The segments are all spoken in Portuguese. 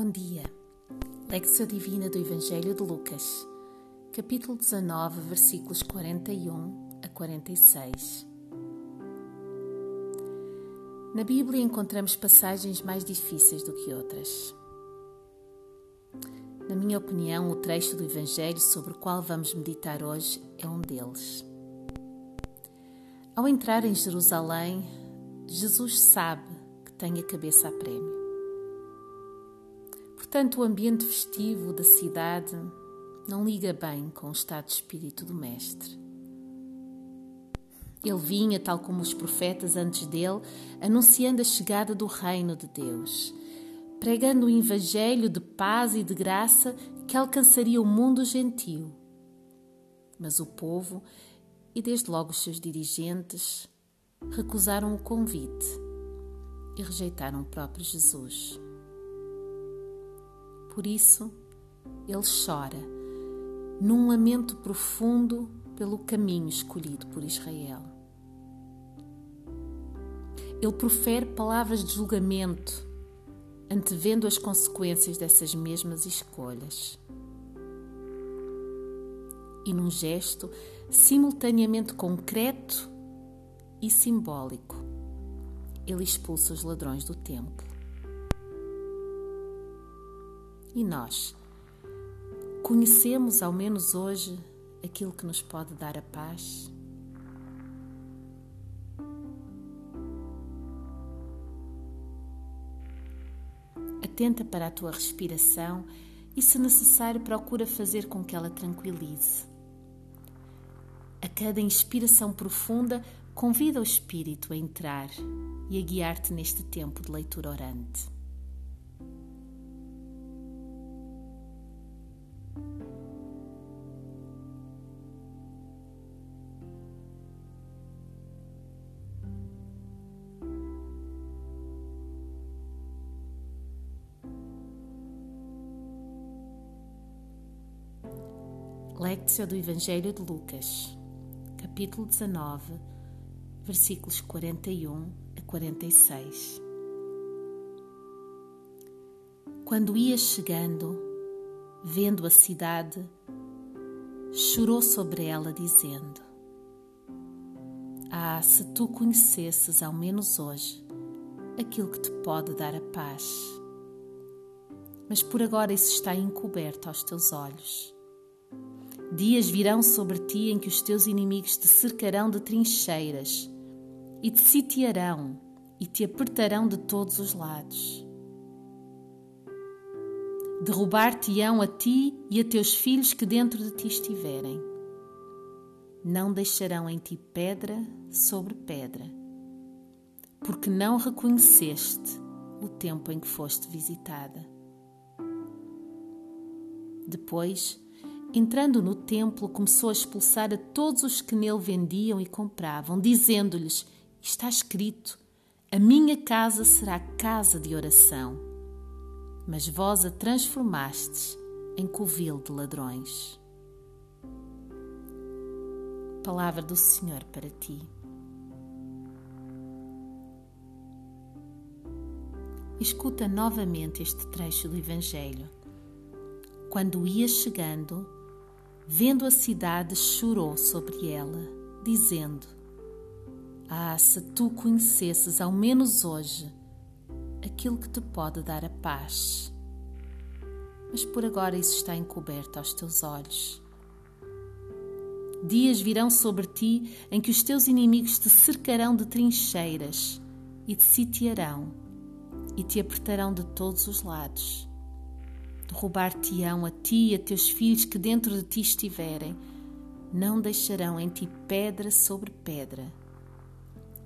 Bom dia. Lecção Divina do Evangelho de Lucas, capítulo 19, versículos 41 a 46. Na Bíblia encontramos passagens mais difíceis do que outras. Na minha opinião, o trecho do Evangelho sobre o qual vamos meditar hoje é um deles. Ao entrar em Jerusalém, Jesus sabe que tem a cabeça a prémio. Portanto, o ambiente festivo da cidade não liga bem com o estado de espírito do Mestre. Ele vinha, tal como os profetas antes dele, anunciando a chegada do reino de Deus, pregando o evangelho de paz e de graça que alcançaria o mundo gentil. Mas o povo, e desde logo os seus dirigentes, recusaram o convite e rejeitaram o próprio Jesus. Por isso, ele chora, num lamento profundo pelo caminho escolhido por Israel. Ele profere palavras de julgamento, antevendo as consequências dessas mesmas escolhas. E num gesto simultaneamente concreto e simbólico, ele expulsa os ladrões do templo. E nós? Conhecemos, ao menos hoje, aquilo que nos pode dar a paz? Atenta para a tua respiração e, se necessário, procura fazer com que ela tranquilize. A cada inspiração profunda, convida o espírito a entrar e a guiar-te neste tempo de leitura orante. Lectio do Evangelho de Lucas, capítulo 19, versículos 41 a 46. Quando ia chegando, vendo a cidade, chorou sobre ela, dizendo: Ah, se tu conhecesses, ao menos hoje, aquilo que te pode dar a paz. Mas por agora isso está encoberto aos teus olhos. Dias virão sobre ti em que os teus inimigos te cercarão de trincheiras e te sitiarão e te apertarão de todos os lados. Derrubar-te-ão a ti e a teus filhos que dentro de ti estiverem. Não deixarão em ti pedra sobre pedra, porque não reconheceste o tempo em que foste visitada. Depois, Entrando no templo, começou a expulsar a todos os que nele vendiam e compravam, dizendo-lhes: Está escrito: A minha casa será casa de oração. Mas vós a transformastes em covil de ladrões. Palavra do Senhor para ti. Escuta novamente este trecho do Evangelho. Quando ia chegando, vendo a cidade, chorou sobre ela, dizendo: Ah, se tu conhecesses, ao menos hoje, aquilo que te pode dar a paz. Mas por agora isso está encoberto aos teus olhos. Dias virão sobre ti em que os teus inimigos te cercarão de trincheiras e te sitiarão e te apertarão de todos os lados derrubar-te-ão a ti e a teus filhos que dentro de ti estiverem, não deixarão em ti pedra sobre pedra,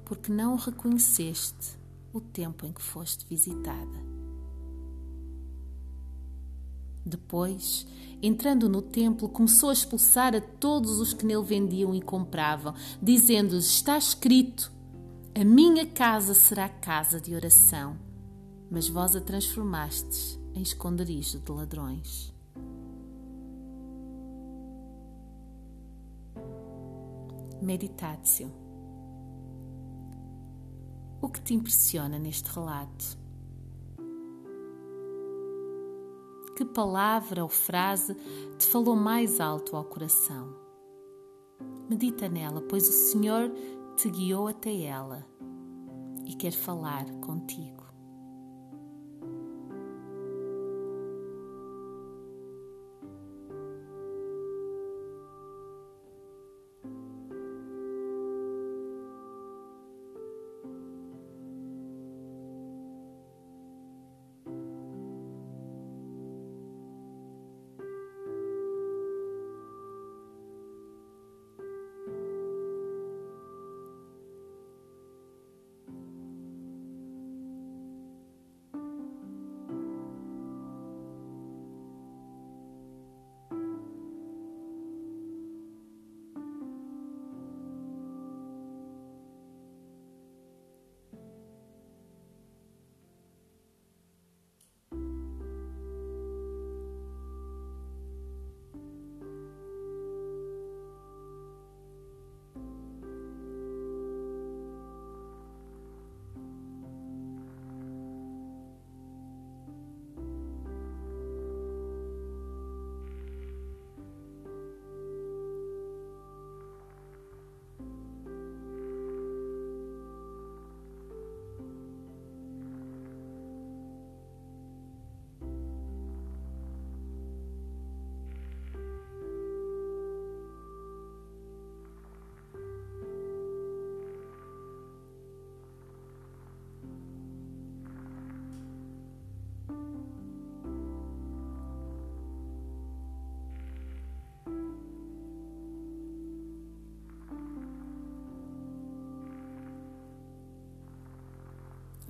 porque não reconheceste o tempo em que foste visitada. Depois, entrando no templo, começou a expulsar a todos os que nele vendiam e compravam, dizendo-lhes: Está escrito: A minha casa será casa de oração, mas vós a transformastes em esconderijo de ladrões. Meditatio. O que te impressiona neste relato? que palavra ou frase te falou mais alto ao coração. Medita nela, pois o Senhor te guiou até ela e quer falar contigo.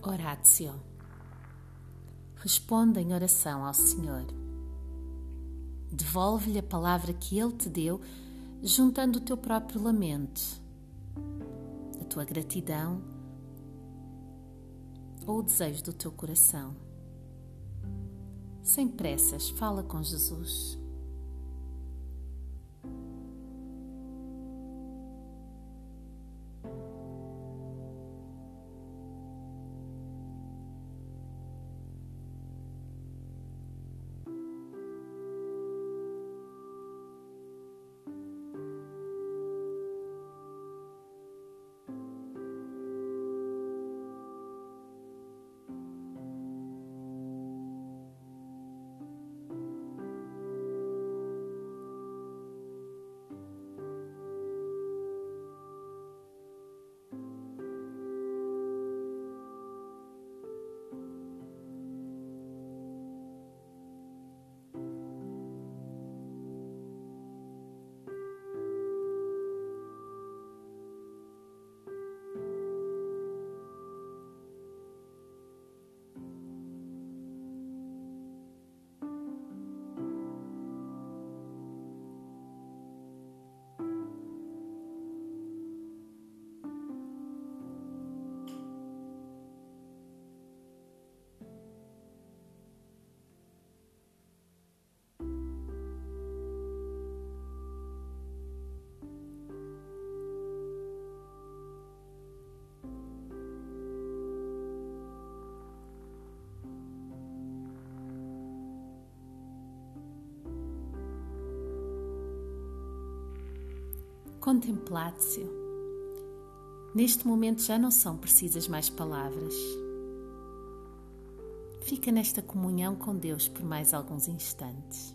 Horácio. Responda em oração ao Senhor. Devolve-lhe a palavra que Ele te deu, juntando o teu próprio lamento, a tua gratidão ou o desejo do teu coração. Sem pressas, fala com Jesus. Contemplatio. Neste momento já não são precisas mais palavras. Fica nesta comunhão com Deus por mais alguns instantes.